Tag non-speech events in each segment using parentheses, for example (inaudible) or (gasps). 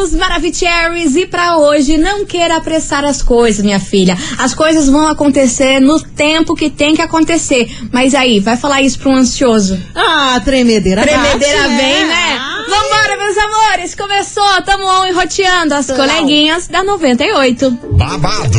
queridos Maravicheries, e pra hoje não queira apressar as coisas, minha filha. As coisas vão acontecer no tempo que tem que acontecer. Mas aí, vai falar isso pra um ansioso? Ah, tremedeira. Tremedeira bate, vem, né? Ai. Vambora, meus amores! Começou, tamo on enroteando as Não. coleguinhas da 98. babado,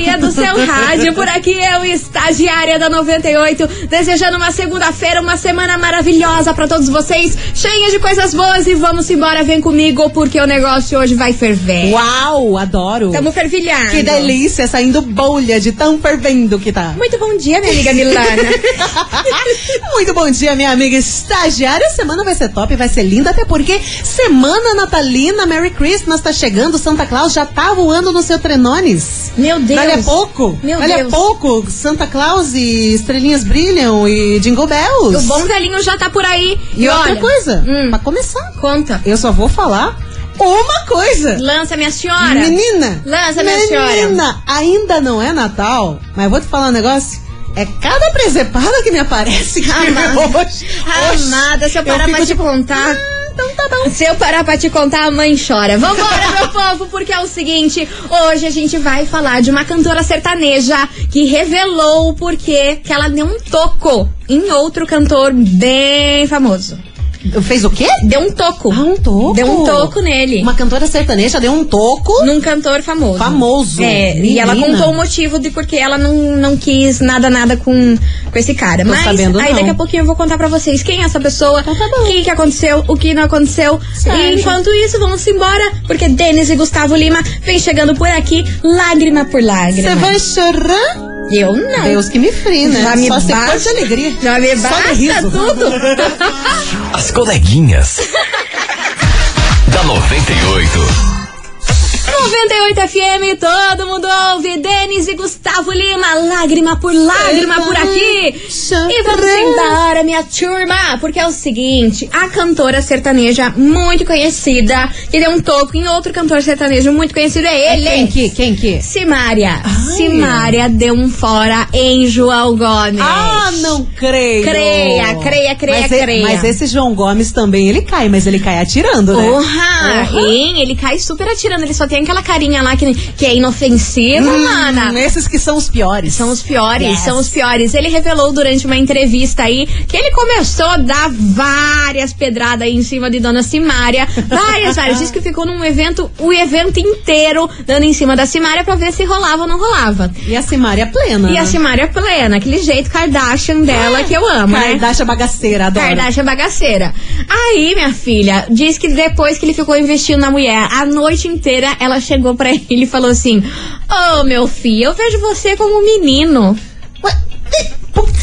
Do seu rádio, por aqui eu, estagiária da 98, desejando uma segunda-feira, uma semana maravilhosa pra todos vocês, cheia de coisas boas e vamos embora, vem comigo, porque o negócio hoje vai ferver. Uau, adoro. Tamo fervilhando. Que delícia, saindo bolha de tão fervendo que tá. Muito bom dia, minha amiga Milana. (laughs) Muito bom dia, minha amiga estagiária. Semana vai ser top, vai ser linda, até porque semana natalina, Merry Christmas tá chegando, Santa Claus já tá voando no seu trenones. Meu Deus. Olha pouco. Meu Olha Deus. pouco. Santa Claus e estrelinhas brilham e Jingle Bells. O bom velhinho já tá por aí. E outra olha, coisa, Hum. pra começar, Conta. eu só vou falar uma coisa. Lança, minha senhora. Menina! Lança, minha senhora. Menina, ainda não é Natal, mas eu vou te falar um negócio. É cada presepada que me aparece (laughs) Amada. hoje. Amada, se eu parar fico pra te tipo, contar. "Ah, então tá bom. Se eu parar pra te contar, a mãe chora. Vambora, meu (laughs) povo, porque é o seguinte: hoje a gente vai falar de uma cantora sertaneja que revelou o porquê que ela deu um toco em outro cantor bem famoso. Fez o quê? Deu um toco. Ah, um toco. Deu um toco nele. Uma cantora sertaneja deu um toco. Num cantor famoso. Famoso. É, e ela contou o motivo de porque ela não, não quis nada, nada com, com esse cara. Tô Mas sabendo, aí não. daqui a pouquinho eu vou contar pra vocês quem é essa pessoa, Então tá o que, que aconteceu, o que não aconteceu. Certo. E enquanto isso, vamos embora, porque Denis e Gustavo Lima vem chegando por aqui, lágrima por lágrima. Você vai chorar? Eu não. Deus que me frie, né? Já me Só basta- de alegria. Já me Só de basta riso. tudo. As coleguinhas. (laughs) da 98. 98 FM, todo mundo ouve. Denis e Gustavo Lima, lágrima por lágrima por aqui. E vamos embora, minha turma, porque é o seguinte: a cantora sertaneja muito conhecida, que deu um toco em outro cantor sertanejo muito conhecido, é ele. Quem que? Quem que? Simária. Ai. Simária deu um fora em João Gomes. Ah, não creio. Creia, creia, creia, mas creia. mas esse João Gomes também, ele cai, mas ele cai atirando, né? Porra! Hein? Ele cai super atirando, ele só tem aquela carinha lá que, que é inofensiva, mana. Hum, esses que são os piores. São os piores, Yes. são os piores. Ele revelou durante uma entrevista aí que ele começou a dar várias pedradas aí em cima de Dona Simária. (laughs) Várias, várias. Diz que ficou num evento, o evento inteiro dando em cima da Simária pra ver se rolava ou não rolava. E a Simária plena. E a Simária plena, aquele jeito Kardashian dela que eu amo, né? Kardashian bagaceira, adoro. Kardashian bagaceira. Aí, minha filha, diz que depois que ele ficou investindo na mulher, a noite inteira ela chegou pra ele e falou assim: Ô meu filho, eu vejo você como um menino.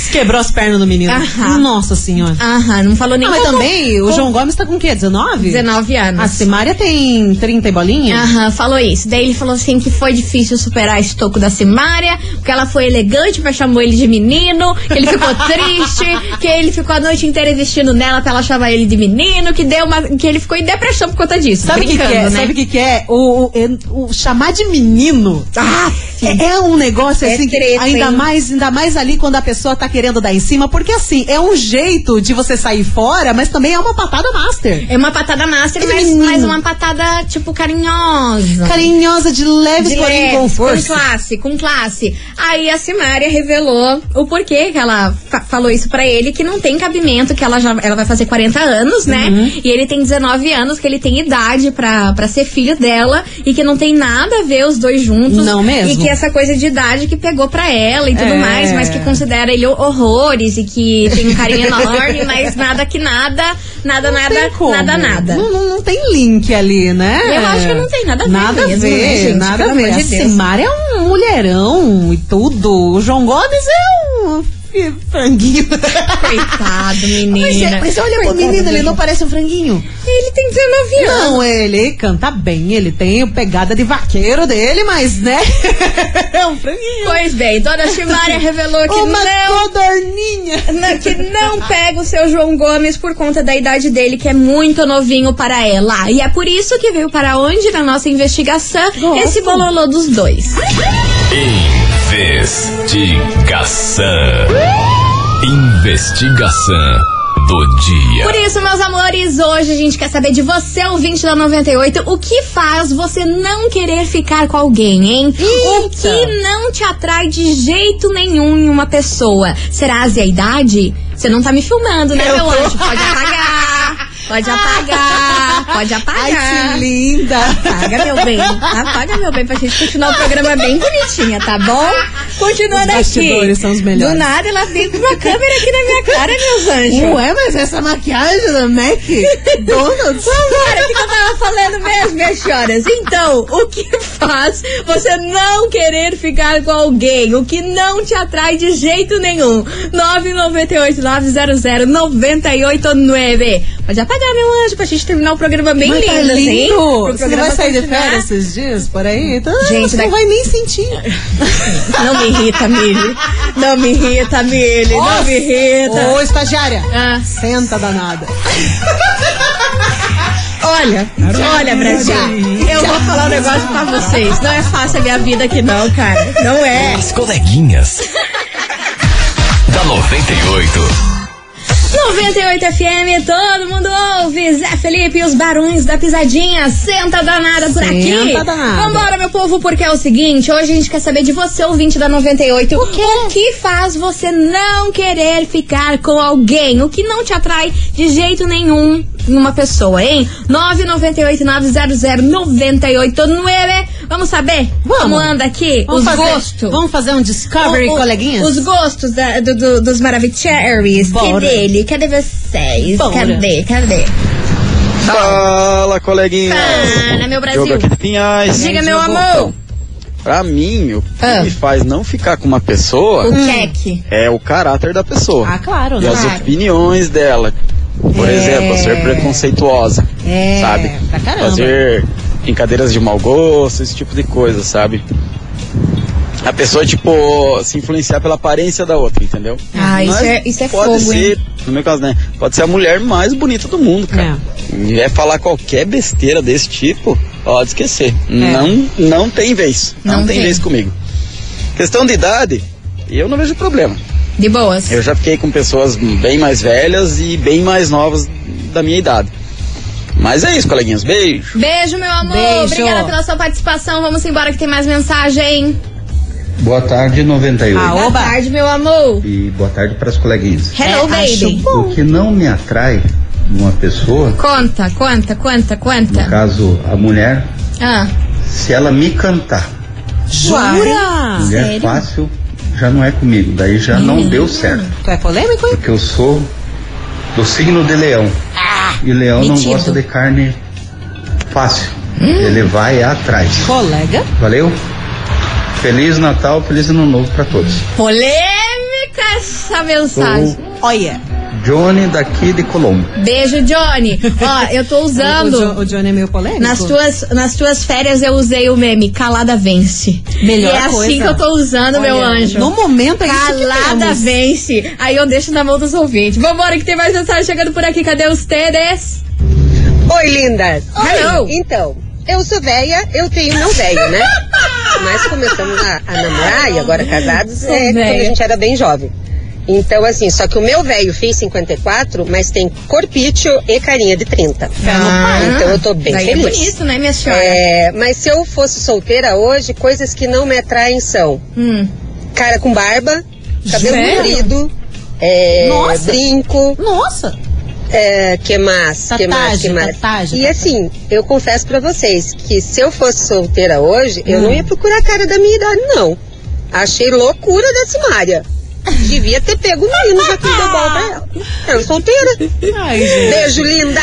Quebrou as pernas do menino. Aham. Nossa senhora. Aham, não falou nem Ah, mas como- também, o como- João Gomes tá com o quê? 19? 19 anos. A Simária tem 30 e bolinha? Aham, falou isso. Daí ele falou assim que foi difícil superar esse toco da Simária, porque ela foi elegante, mas chamou ele de menino, que ele ficou (laughs) triste, que ele ficou a noite inteira investindo nela pra ela chamar ele de menino, que deu uma. que ele ficou em depressão por conta disso. Sabe o que, que brincando, é? né? Sabe o que, que é? O, o, é- o chamar de menino. Ah, É, é um negócio É assim que treta, ainda hein? mais, ainda mais ali quando a pessoa tá querendo dar em cima, porque assim, é um jeito de você sair fora, mas também é uma patada master. É uma patada master, É mas, mas uma patada, tipo, carinhosa. Carinhosa de leves, De porém leve, com com força. classe, com classe. Aí a Simária revelou o porquê que ela fa- falou isso pra ele, que não tem cabimento, que ela já ela vai fazer 40 anos, né? Uhum. E ele tem 19 anos, que ele tem idade pra, pra ser filho dela e que não tem nada a ver os dois juntos. Não mesmo. E que essa coisa de idade que pegou pra ela e tudo É. mais, mas que considera ele horrores e que tem um carinho enorme, mas nada que nada, nada, Não nada, nada, nada. Não, não, não tem link ali, né? Eu acho que não tem nada a ver Nada a ver, né, gente? nada a Pelo ver. A de Deus. Simara é um mulherão e tudo. O João Gomes é um fi- franguinho. Coitado, (laughs) menina. Mas, é- mas olha pro Coitado menino, do ele não parece um franguinho. Ele tem 19 anos. Não, ele canta bem, ele tem pegada de vaqueiro dele, mas, né? (laughs) é um franguinho. Pois bem, dona Chimária (laughs) revelou que Uma não codorninha. Na- que não pega o seu João Gomes por conta da idade dele, que é muito novinho para ela. E é por isso que veio para onde na nossa investigação Gosto. esse bololô dos dois. Investigação. Investigação do dia. Por isso, meus amores, hoje a gente quer saber de você, ouvinte da 98, o que faz você não querer ficar com alguém, hein? O que não te atrai de jeito nenhum em uma pessoa? Será a idade? Você não tá me filmando, né, Eu meu tô. anjo? Pode apagar. (laughs) Pode apagar. Pode apagar. Ai, que linda. Apaga, meu bem. Apaga, meu bem, pra gente continuar o programa bem bonitinha, tá bom? Continuando Os aqui. são os melhores. Do nada, ela vem com uma câmera aqui na minha cara, meus anjos. Ué, mas essa maquiagem da Mac Donald's? Cara, o que eu tava falando mesmo, minhas senhoras? Então, o que faz você não querer ficar com alguém? O que não te atrai de jeito nenhum? 998-900-989. Pode apagar, meu anjo, pra gente terminar o programa bem Mas lindo, tá assim. lindo. Pro Você vai sair de continuar. férias esses dias por aí? Então, Gente, você daqui- não vai nem sentir. (laughs) Não me irrita, Mili. Não me irrita, Mili. Não me irrita. Ô, estagiária. Ah. Senta danada. (laughs) Olha, olha, Brasil, eu vou falar um negócio pra vocês. Não é fácil a minha vida aqui, não, cara. Não é. As coleguinhas. (laughs) da 98. 98 FM, todo mundo ouve. Zé Felipe e os barões da pisadinha. Senta danada por aqui. Senta danada. Vambora, meu povo, porque é o seguinte: hoje a gente quer saber de você, ouvinte da 98. O, que faz você não querer ficar com alguém? O que não te atrai de jeito nenhum em uma pessoa, hein? 998-900-989. Vamos saber Vamos. como anda aqui Vamos os fazer, gostos? Vamos fazer um Discovery, O- o- coleguinhas? Os gostos da- do- do- dos Maravicheries. Bora. Cadê ele? Cadê vocês? Bora. Cadê? Cadê? Fala, coleguinha. Fala, meu Brasil. Diogo aqui de Pinhais. Diga, meu amor. Pra mim, o que Ah. me faz não ficar com uma pessoa O queque. é o caráter da pessoa. Ah, claro, e né? as Claro. opiniões dela. Por É. exemplo, ser preconceituosa. É, sabe? pra caramba. Fazer brincadeiras de mau gosto, esse tipo de coisa, sabe? A pessoa, tipo, se influenciar pela aparência da outra, entendeu? Ah, isso Mas é- isso é pode fogo, ser, no meu caso, né? Pode ser a mulher mais bonita do mundo, cara. E é falar qualquer besteira desse tipo, pode esquecer. Não, não tem vez. Não, Não tem, tem. vez comigo. Questão de idade, eu não vejo problema. De boas. Eu já fiquei com pessoas bem mais velhas e bem mais novas da minha idade. Mas é isso, coleguinhas. Beijo. Beijo, meu amor. Beijo. Obrigada pela sua participação. Vamos embora que tem mais mensagem. Boa tarde, 98. Ah, Boa tarde, meu amor. E boa tarde para as coleguinhas. Hello, É, acho baby. bom. O que não me atrai numa pessoa, Conta, conta, conta, no conta. caso a mulher, Ah, se ela me cantar, Jura? mulher Sério? fácil já não é comigo, daí já não deu certo. Tu é polêmico, hein? Porque eu sou do signo de leão. E leão metido. não gosta de carne fácil. Ele vai atrás. Colega. Valeu? Feliz Natal, feliz Ano Novo para todos. polêmica essa mensagem. Sou Olha. Johnny daqui de Colombo. Beijo, Johnny. Ó, eu tô (laughs) O, usando. Jo- o Johnny é meio polêmico. Nas tuas, nas tuas férias eu usei o meme Calada Vence. Melhor e é assim coisa. que eu tô usando, meu Olha, anjo. No momento é isso que Calada vence. Aí eu deixo na mão dos ouvintes. Vambora que tem mais mensagem chegando por aqui. Cadê os TDs? Oi, lindas. Hello. Então, eu sou velha, eu tenho não velho, né? (laughs) Mas começamos a, a namorar e agora casados Sou é quando velha. a gente era bem jovem. Então, assim, só que o meu velho fez 54, mas tem corpício e carinha de 30. então eu tô bem daí feliz. É bonito, né, minha senhora? É, mas se eu fosse solteira hoje, coisas que não me atraem são Hum. cara com barba, cabelo comprido, é, Nossa. brinco, Nossa. é, que mais? que mais? Que mais? tatuagem, e assim, eu confesso pra vocês que se eu fosse solteira hoje, eu Hum. não ia procurar a cara da minha idade, não. Achei loucura da Simária. Devia ter pego o menino já que deu bola pra ela. Eu solteira. Ai, gente. Beijo, linda.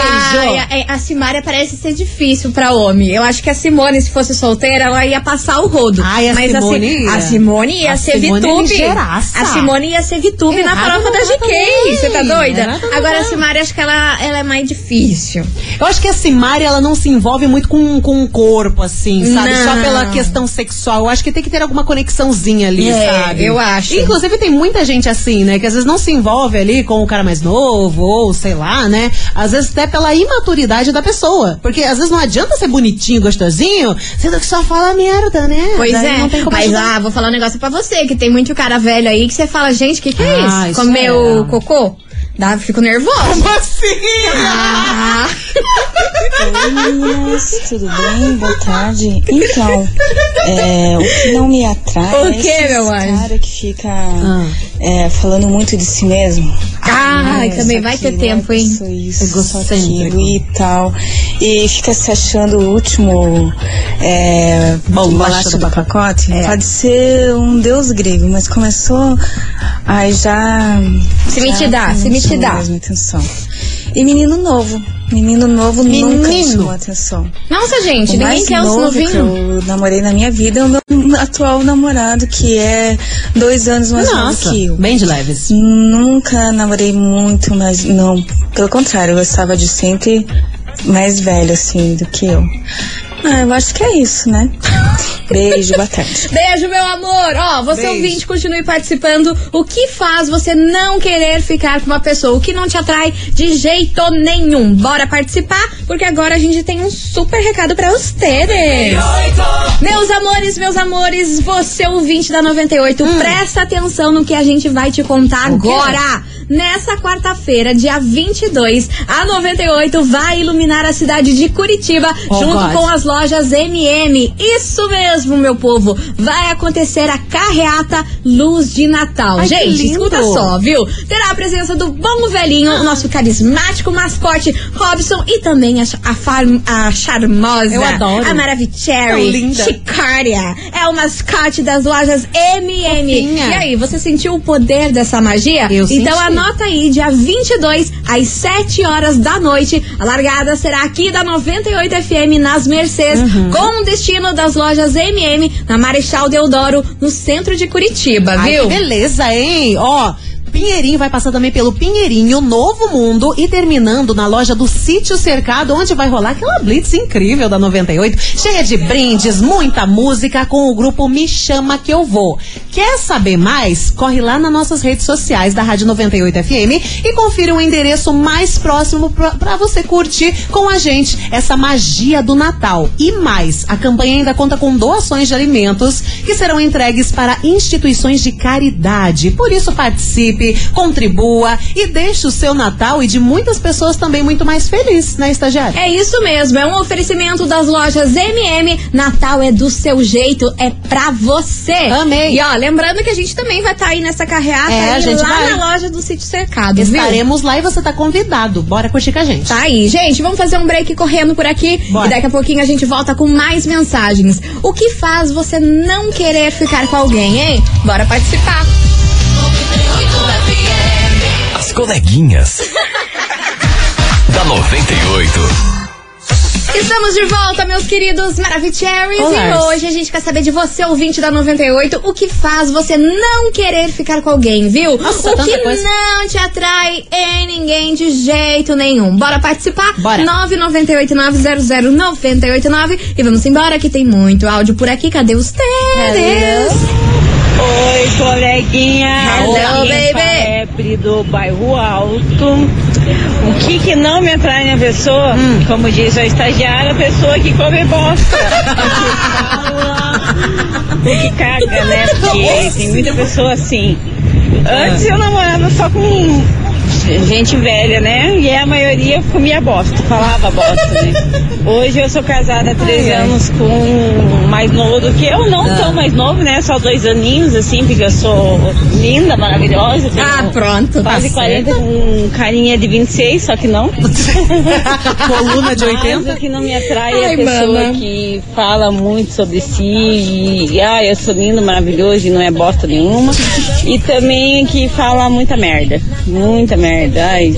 Ai, a, a Simária parece ser difícil pra homem. Eu acho que a Simone, se fosse solteira, ela ia passar o rodo. Ai, a Mas Simone assim, ia. a Simone ia A ser Simone é VTube. ligeiraça. A Simone ia ser VTube na não da é GK. Você tá doida? Agora é. a Simária, acho que ela, ela é mais difícil. Eu acho que a Simari, ela não se envolve muito com, com o corpo, assim, sabe? Não. Só pela questão sexual. Eu acho que tem que ter alguma conexãozinha ali, É, sabe? eu acho. Inclusive, tem muita gente assim, né? Que às vezes não se envolve ali com o cara mais novo, ou sei lá, né? Às vezes até pela imaturidade da pessoa. Porque às vezes não adianta ser bonitinho, gostosinho, sendo que só fala merda, né? Pois Daí é, não tem como mas ajudar. ah, vou falar um negócio pra você, que tem muito cara velho aí que você fala, gente, que que é Ah, isso? isso Comeu é. cocô? Dá, fico nervosa. Como assim? Ah, (laughs) Oi meninas, tudo bem? Boa tarde. Então, é, o que não me atrai O é que, esse meu anjo? cara que fica Ah. é, falando muito de si mesmo. Ah, também vai ter tempo, hein? Isso, sou Egocêntrico. aquilo e tal. E fica se achando o último é, bolacha do pacote. É. Pode ser um deus grego, mas começou. Ai, já. Se me te dá, se me te dá. minha atenção. E menino novo. Menino novo nunca me Menino. chamou atenção. Nossa, gente, O ninguém quer os novo que novinhos. eu namorei na minha vida é o meu atual namorado, que é dois anos mais novo Nossa, que eu. bem de leves. Nunca namorei muito, mas não. Pelo contrário, eu gostava de sempre mais velho, assim, do que eu. Ah, eu acho que é isso, né? (laughs) Beijo, boa (laughs) tarde. Beijo, meu amor. Ó, você Beijo. ouvinte, continue participando. O que faz você não querer ficar com uma pessoa? O que não te atrai de jeito nenhum? Bora participar, porque agora a gente tem um super recado pra vocês. Meus amores, meus amores, você ouvinte da 98, presta atenção no que a gente vai te contar Hum. Agora. Nessa quarta-feira, dia 22, a 98 vai iluminar a cidade de Curitiba Oh, junto God. com as lojas MM. Isso mesmo, meu povo. Vai acontecer a carreata Luz de Natal. Ai, Gente, escuta só, viu? Terá a presença do bom velhinho, o nosso carismático mascote Robson e também a, a, a charmosa, Eu adoro. a Maravicherry, linda. Chicária. É o mascote das lojas MM. Fofinha. E aí, você sentiu o poder dessa magia? Eu então senti. anota aí, dia 22, às 7 horas da noite. A largada será aqui da 98 FM nas Mercês, Uhum. com o destino das lojas MM na Marechal Deodoro, no centro de Curitiba, Ai, viu? beleza, hein? Ó. Pinheirinho vai passar também pelo Pinheirinho, Novo Mundo e terminando na loja do Sítio Cercado, onde vai rolar aquela blitz incrível da 98, cheia de brindes, muita música com o grupo Me Chama Que Eu Vou. Quer saber mais? Corre lá nas nossas redes sociais da Rádio 98 FM e confira o endereço mais próximo pra você curtir com a gente essa magia do Natal. E mais, a campanha ainda conta com doações de alimentos que serão entregues para instituições de caridade. Por isso participe, contribua e deixe o seu Natal e de muitas pessoas também muito mais feliz, né, estagiária? É isso mesmo, é um oferecimento das lojas MM. Natal é do seu jeito, é pra você. Amei. E ó, lembrando que a gente também vai estar aí nessa carreata É, a aí gente lá vai. na loja do Sítio Cercado, viu? Estaremos lá e você tá convidado. Bora curtir com a gente. Tá aí, gente, vamos fazer um break correndo por aqui Bora. e daqui a pouquinho a gente volta com mais mensagens. O que faz você não querer ficar com alguém, hein? Bora participar. As coleguinhas. da 98. Estamos de volta, meus queridos Maravicheries. E hoje a gente quer saber de você, ouvinte da 98, o que faz você não querer ficar com alguém, viu? Nossa, o que coisa. não te atrai em ninguém de jeito nenhum. Bora participar? Bora. 998900989 e vamos embora que tem muito áudio por aqui. Cadê os teres? Oi, coleguinha. Hello, é baby. Do bairro Alto. O que que não me atrai na pessoa? Hum. Como diz a estagiária, a pessoa que come bosta. (laughs) o que caga, né? Porque tem muita pessoa assim. Antes eu namorava só com gente velha, né? E a maioria comia bosta, falava bosta, né? Hoje eu sou casada há três anos com um mais novo do que eu, não tão mais novo, né? Só dois aninhos, assim, porque eu sou linda, maravilhosa. Ah, pronto, tá Quase 40 certo. com carinha de 26, só que não. (laughs) Coluna de 80. Mas o que não me atrai é Ai, a pessoa mana. que fala muito sobre si e, e ah, eu sou lindo, maravilhoso e não é bosta nenhuma. E também que fala muita merda. Muita merda. Ai,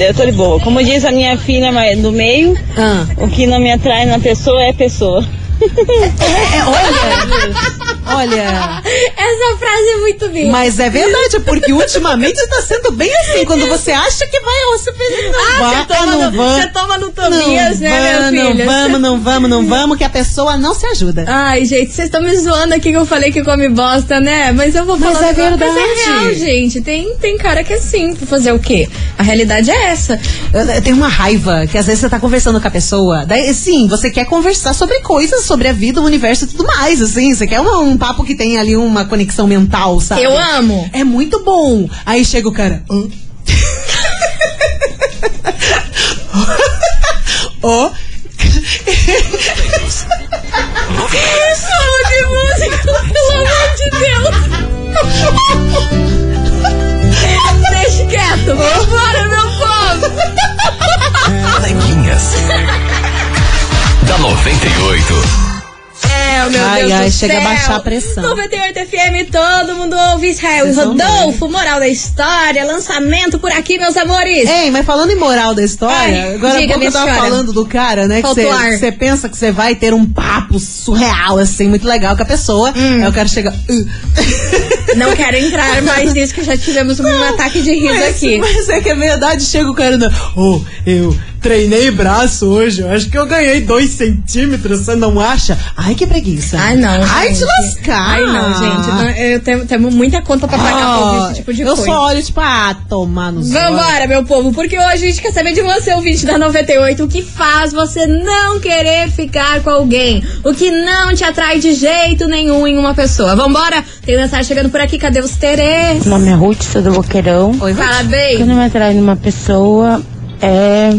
eu tô de boa. Como diz a minha filha do meio, Ah. o que não me atrai na pessoa é pessoa. É, olha, (laughs) olha. (laughs) Essa frase é muito minha. Mas é verdade, porque ultimamente está sendo bem assim. Quando você acha que vai, você pensa, não Ah, vai, você toma não você toma no Tobias, não né, minha vamos, Não filha? vamos, não vamos, não vamos, que a pessoa não se ajuda. Ai, gente, vocês estão me zoando aqui que eu falei que come bosta, né? Mas eu vou Mas falar. é um negócio, Mas verdade. é real, gente. Tem, tem cara que é assim, fazer o quê? A realidade é essa. Eu, tenho uma raiva que às vezes você tá conversando com a pessoa. Daí, sim, você quer conversar sobre coisas, sobre a vida, o universo e tudo mais, assim. Você quer uma- um papo que tem ali uma conexão mental, sabe? Eu amo. É muito bom. Aí chega o cara. "Hã?" (laughs) Ai, chega a céu. baixar a pressão. 98 FM, todo mundo ouve Israel e Vocês Rodolfo, moral da história, lançamento por aqui, meus amores. Ei, mas falando em moral da história, Ai, agora diga, pouco eu tava falando do cara, né? Faltou. Que você pensa que você vai ter um papo surreal, assim, muito legal com a pessoa. Hum. Aí o cara chega. "Uh." (laughs) Não quero entrar mais nisso, que já tivemos um ataque de riso mas, aqui. Mas é que é verdade, chega o cara. Oh, eu treinei braço hoje, eu acho que eu ganhei dois centímetros, você não acha? Ai, que preguiça. Ai, não. Ai, gente. te lascar. Ai, não, gente. Não, eu tenho, tenho muita conta pra pagar pra ouvir esse tipo de eu coisa. só olho, tipo, ah, tomar no Vambora, meu povo, porque hoje a gente quer saber de você, ouvinte da 98, o que faz você não querer ficar com alguém, o que não te atrai de jeito nenhum em uma pessoa. Vambora? Tem mensagem chegando por aqui, cadê os Terês? Meu nome é Ruth, sou do Boqueirão. Oi, Fala O que bem. não me atrai numa pessoa é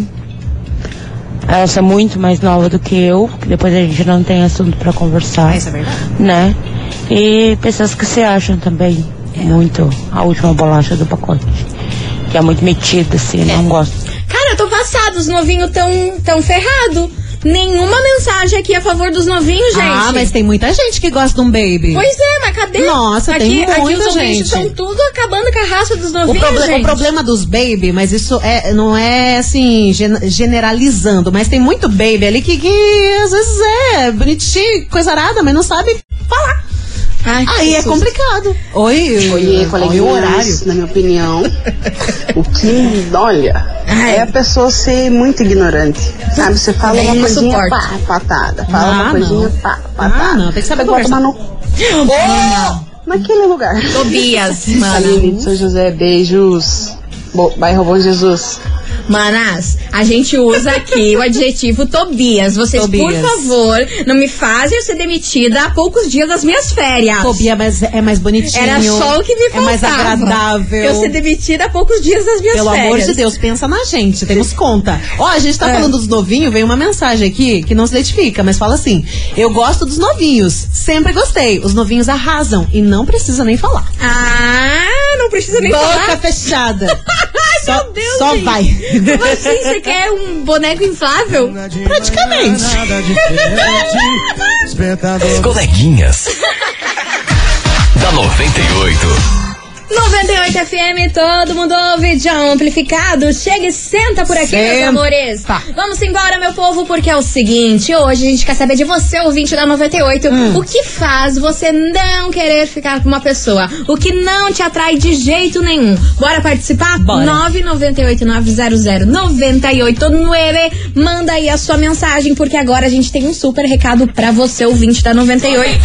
ela ser muito mais nova do que eu, que depois a gente não tem assunto pra conversar, Isso é verdade. né? E pessoas que se acham também muito a última bolacha do pacote. Que é muito metida, assim, não gosto. Cara, eu tô passada, os novinhos tão, tão ferrado. Nenhuma mensagem aqui a favor dos novinhos, gente. Ah, mas tem muita gente que gosta de um baby. Pois é, mas cadê? Nossa, aqui, tem aqui muita os ouvintes gente. estão tudo acabando com a raça dos O, novinhos, proble- gente. o problema dos baby, mas isso é, não é assim, gen- generalizando, mas tem muito baby ali que, que às vezes é bonitinho, coisa arada, mas não sabe falar. Ai, Aí é Jesus. complicado. Oi, Oiê, olha o horário. na minha opinião, (laughs) o que, olha, Ai. é a pessoa ser muito ignorante, sabe? Você fala Também uma não coisinha, pá, patada, fala Ah, uma coisinha, não. pá, patada. Ah, não, tem que saber conversar. uma no... Oh, naquele lugar. Tobias, (laughs) mano. Aline de São José, beijos. Bo bairro Bom Jesus. Manas, a gente usa aqui o adjetivo Tobias. Vocês, por Tobias. favor, não me fazem eu ser demitida há poucos dias das minhas férias. Fobia mas é mais bonitinho. Era só o que me É faltava. mais agradável. Eu ser demitida há poucos dias das minhas Pelo férias. amor de Deus, pensa na gente, temos conta. Ó, a gente tá É. falando dos novinhos, veio uma mensagem aqui que não se identifica, mas fala assim: Eu gosto dos novinhos, sempre gostei. Os novinhos arrasam e não precisa nem falar. Ah, não precisa nem Boca falar. fechada. (laughs) Só, meu Deus, só gente. vai. Como assim? Você quer um boneco inflável? Praticamente. As (laughs) coleguinhas. da 98. 98 FM, todo mundo ouve amplificado. Chega e senta por aqui, meus Senta. amores. Vamos embora, meu povo, porque é o seguinte: hoje a gente quer saber de você, ouvinte da 98, Hum. o que faz você não querer ficar com uma pessoa? O que não te atrai de jeito nenhum? Bora participar? Bora. 998-900-989. Manda aí a sua mensagem, porque agora a gente tem um super recado pra você, ouvinte da 98.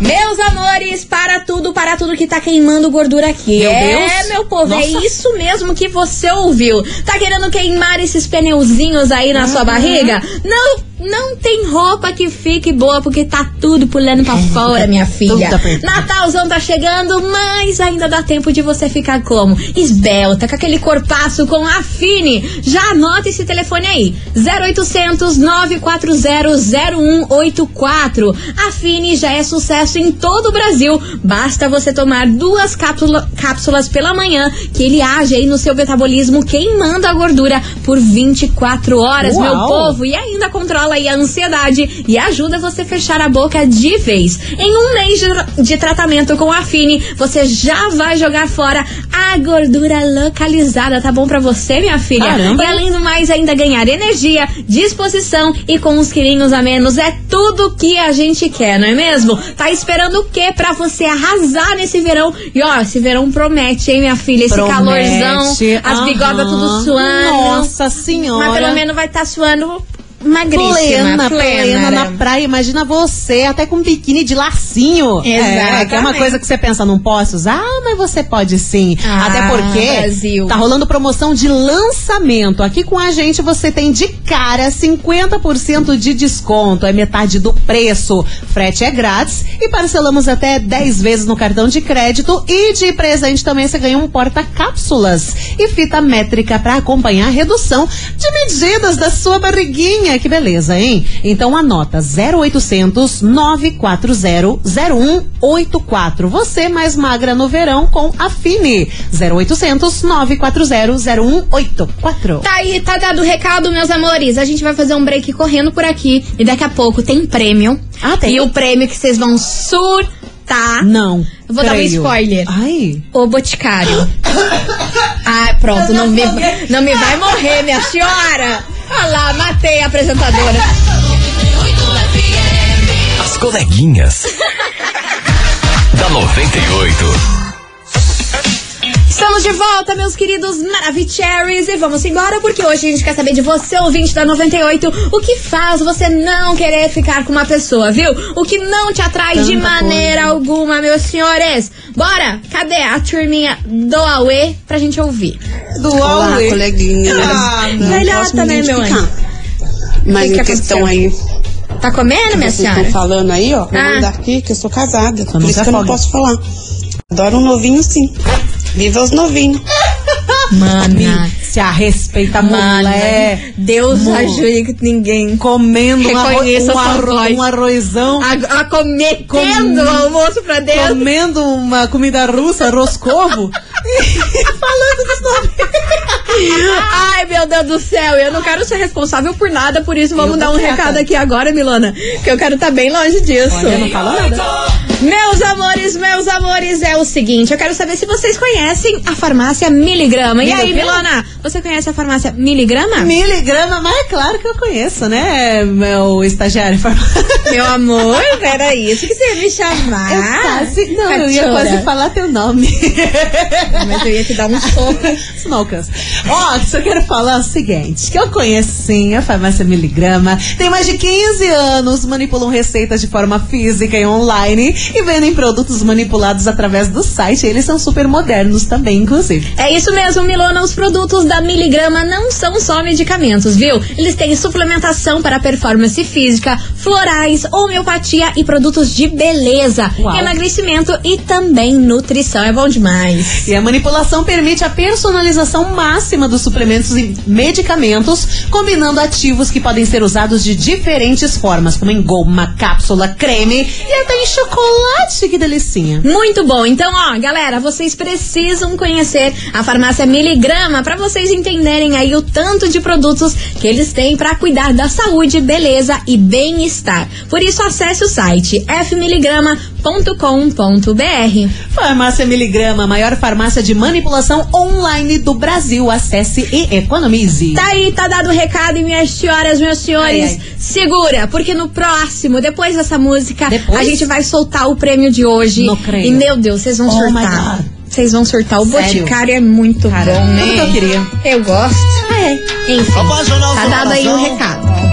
Meus amores, para tudo, para tudo que tá queimando gordura aqui. Meu é, Deus. meu povo, é Nossa. isso mesmo que você ouviu. Tá querendo queimar esses pneuzinhos aí na Uhum. sua barriga? Não não tem roupa que fique boa, porque tá tudo pulando pra fora, minha filha. apertado. Natalzão tá chegando, mas ainda dá tempo de você ficar como? Esbelta, com aquele corpaço com a Fini. Já anota esse telefone aí: 0800 940 0184. A Fini já é sucesso em todo o Brasil. Basta você tomar duas cápsula- cápsulas pela manhã, que ele age aí no seu metabolismo, queimando a gordura por 24 horas, meu Uau. povo. E ainda controla aí a ansiedade e ajuda você a fechar a boca de vez. Em um mês de, de tratamento com a Fini, você já vai jogar fora a gordura localizada, tá bom pra você, minha filha? Caramba. E além do mais, ainda ganhar energia, disposição e com uns quilinhos a menos. É tudo que a gente quer, não é mesmo? Tá esperando o quê pra você arrasar nesse verão? E ó, esse verão promete, hein, minha filha? Esse Promete. calorzão, as bigodas tudo suando. Nossa senhora. Mas pelo menos vai estar suando magríssima. Plena, plena na praia. Imagina você até com biquíni de lacinho. É, que é uma coisa que você pensa, não posso usar, Ah, mas você pode sim. Ah, até porque Brasil. tá rolando promoção de lançamento. Aqui com a gente você tem de cara 50% de desconto. É metade do preço. Frete é grátis e parcelamos até 10 vezes no cartão de crédito. E de presente também você ganha um porta-cápsulas e fita métrica para acompanhar a redução de medidas da sua barriguinha. Que beleza, hein? Então anota 0800 940 0184. Você mais magra no verão com a Fini. 0800 940 0184. Tá aí, tá dado o recado, meus amores. A gente vai fazer um break correndo por aqui. E daqui a pouco tem prêmio. Ah, tem? E o prêmio que vocês vão surtar. Não. Eu vou dar um creio. spoiler. Ai. O Boticário. (gasps) ah, pronto. Não me, não me vai morrer, minha senhora. Olha lá, matei a apresentadora. As coleguinhas. (laughs) da 98. Estamos de volta, meus queridos Maravicheries, e vamos embora porque hoje a gente quer saber de você, ouvinte da 98, o que faz você não querer ficar com uma pessoa, viu? O que não te atrai de Tanta maneira alguma, meus senhores. Bora, cadê a turminha do Aue pra gente ouvir? Do Olá, Aue. coleguinhas. Ah, velhota, me né, meu anjo? Mas Que que questão aí, Tá comendo, minha senhora? estão falando aí, ó, Ah. mandar aqui que eu sou casada. Por isso que eu não posso falar. Adoro um novinho sim. Viva os novinhos. Mana. Se a respeita, Mana, mulher. Deus Mo- ajude que ninguém Comendo um, arro Reconheça um, arro um arrozão. a, a cometendo Com- o almoço pra dentro. Comendo uma comida russa, roscovo. (laughs) falando dos nomes. Ai, meu Deus do céu, eu não quero ser responsável por nada, por isso vamos Eu dar um quieta. recado aqui agora, Milona, que eu quero estar bem longe disso. Olha, não fala nada. Meus amores, meus amores, é o seguinte, eu quero saber se vocês conhecem a farmácia Miligrama. E aí? Milona, você conhece a farmácia Miligrama? Miligrama, mas é claro que eu conheço, né, meu estagiário farmácia. Meu amor, (laughs) peraí, isso que você ia me chamar. Eu quase, não, eu ia quase falar teu nome. Mas eu ia te dar um soco. (laughs) Smokers. Ó, só quero falar o seguinte, que eu conheço sim a farmácia Miligrama, tem mais de 15 anos, manipulam receitas de forma física e online e vendem produtos manipulados através do site, eles são super modernos também, inclusive. É isso mesmo, Milona. Os produtos da Miligrama não são só medicamentos, viu? Eles têm suplementação para performance física, florais, homeopatia e produtos de beleza, Uau. emagrecimento e também nutrição. É bom demais. E a manipulação permite a personalização máxima dos suplementos e medicamentos, combinando ativos que podem ser usados de diferentes formas, como em goma, cápsula, creme e até em chocolate, que delicinha. Muito bom. Então, ó, galera, vocês precisam conhecer a farmácia Miligrama para vocês entenderem aí o tanto de produtos que eles têm para cuidar da saúde, beleza e bem-estar. Por isso, acesse o site fmiligrama.com.br. Farmácia Miligrama, a maior farmácia de manipulação online do Brasil. Acesse e economize. Tá aí, tá dado o recado, e minhas senhoras, meus senhores, Ai, ai. segura, porque no próximo, depois dessa música, Depois? a gente vai soltar o prêmio de hoje. Não creio. E meu Deus, vocês vão Oh surtar. Vocês vão surtar. O Sério? Boticário é muito Cara, bom, né? tudo que eu queria. Eu gosto. É. Enfim, tá dado aí o recado.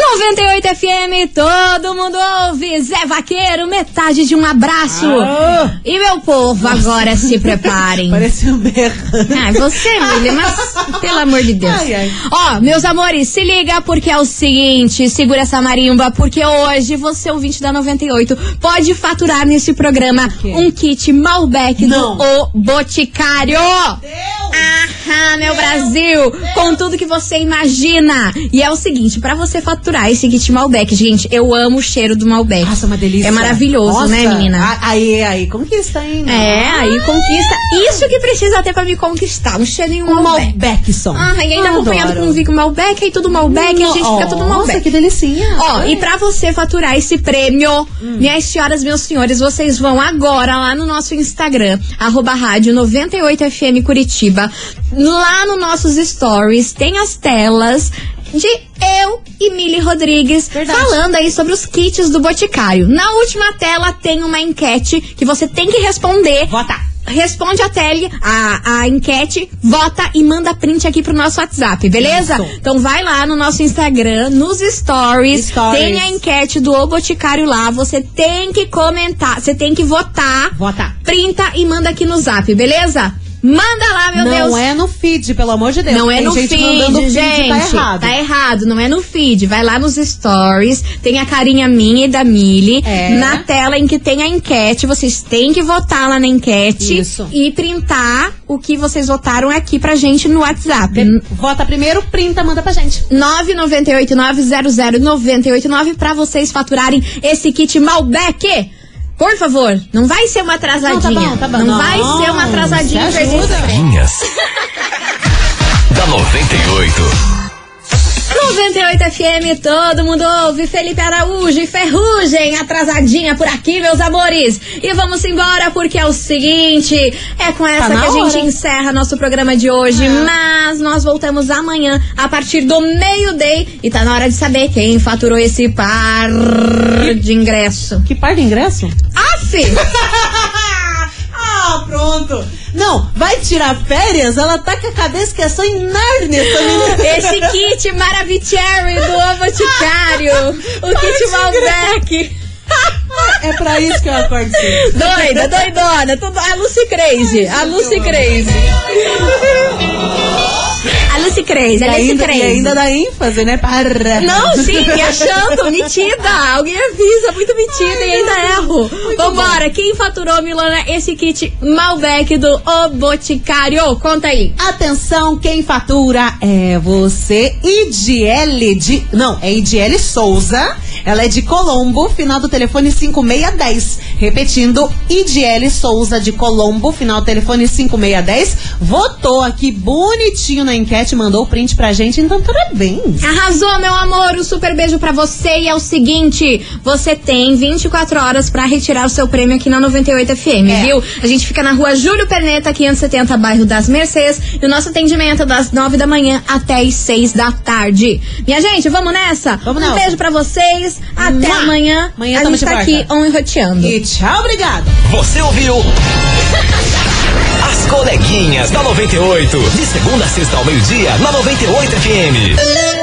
98 FM, todo mundo ouve. Zé Vaqueiro, metade de um abraço. Ah. E meu povo, agora se preparem. (laughs) Parece um berrando. Ai, você, Milha, mas pelo amor de Deus. Ai, ai. Ó, meus amores, se liga porque é o seguinte, segura essa marimba, porque hoje você, ouvinte da 98, pode faturar nesse programa um kit Malbec Não. do O Boticário. Aham, meu Brasil, com tudo que você imagina. E é o seguinte, pra você faturar esse kit Malbec, gente, eu amo o cheiro do Malbec. Nossa, uma delícia. É maravilhoso, Nossa. né, menina? Ah, Aí, aí, conquista, hein? É, aí conquista. Isso que precisa ter pra me conquistar. Um cheirinho Um Malbec. Malbecson. Ah, e ainda acompanhado com um Vico Malbec, aí tudo Malbec, a gente fica tudo Nossa, Malbec. que delicinha. Ó, e pra você faturar esse prêmio, Hum. minhas senhoras, meus senhores, vocês vão agora lá no nosso Instagram, arroba rádio 98FM Curitiba. Lá nos nossos stories tem as telas de eu e Mili Rodrigues falando aí sobre os kits do Boticário. Na última tela tem uma enquete que você tem que responder. Vota. Responde a tele, a, a enquete, vota e manda print aqui pro nosso WhatsApp, beleza? Isso. Então vai lá no nosso Instagram, nos stories, Stories. tem a enquete do O Boticário lá, você tem que comentar, você tem que votar, Vota. printa e manda aqui no zap, beleza? Manda lá, meu não Deus. é no feed, pelo amor de Deus. Não é Tem no gente feed, feed, gente. Tá errado. Tá errado, não é no feed. Vai lá nos stories, tem a carinha minha e da Mili. É. Na tela em que tem a enquete, vocês têm que votar lá na enquete. Isso. E printar o que vocês votaram aqui pra gente no WhatsApp. Vota primeiro, printa, manda pra gente. 998900989 pra vocês faturarem esse kit Malbec. Por favor, não vai ser uma atrasadinha. Não, tá bom, tá bom. Não Não, vai ser uma atrasadinha. ajuda. (laughs) Da 98. 98 FM, todo mundo ouve. Felipe Araújo e Ferrugem, atrasadinha por aqui, meus amores. E vamos embora, porque é o seguinte: é com essa Tá que a gente hora. encerra nosso programa de hoje. Mas nós voltamos amanhã, a partir do meio-day. E tá na hora de saber quem faturou esse par de ingresso. Que par de ingresso? Aff! (laughs) Ah, pronto. Não, vai tirar férias? Ela tá com a cabeça que é só em Nárnia, essa (laughs) menina. Esse kit Maravicherry do Boticário. (laughs) O kit Malbec. É pra isso que eu acordo cedo. Doida, doidona. Tudo, a Lucy Crazy. A Lucy Crazy. Lucy Crazy, E Lucy ainda, e ainda dá ênfase, né? Para. Não, sim, me achando, metida. Alguém avisa, muito metida e ainda erro. Vambora, quem faturou, Milana, esse kit Malbec do O Boticário? Conta aí. Atenção, quem fatura é você, Idiele de. Não, é Idiele Souza. Ela é de Colombo, final do telefone 5610. Repetindo, Idiele Souza de Colombo, final do telefone 5610. Votou aqui bonitinho na enquete, mandou o print pra gente, então parabéns. Arrasou, meu amor. Um super beijo pra você. E é o seguinte: você tem 24 horas pra retirar o seu prêmio aqui na 98 FM, É. viu? A gente fica na rua Júlio Perneta, 570, bairro das Mercês. E o nosso atendimento é das 9 da manhã até as 6 da tarde. Minha gente, vamos nessa? Vamos um nessa. beijo pra vocês. Até Mua. amanhã. Amanhã a gente tá aqui on roteando. E tchau, obrigado. Você ouviu? As coleguinhas da 98. De segunda a sexta ao meio-dia, na 98 FM.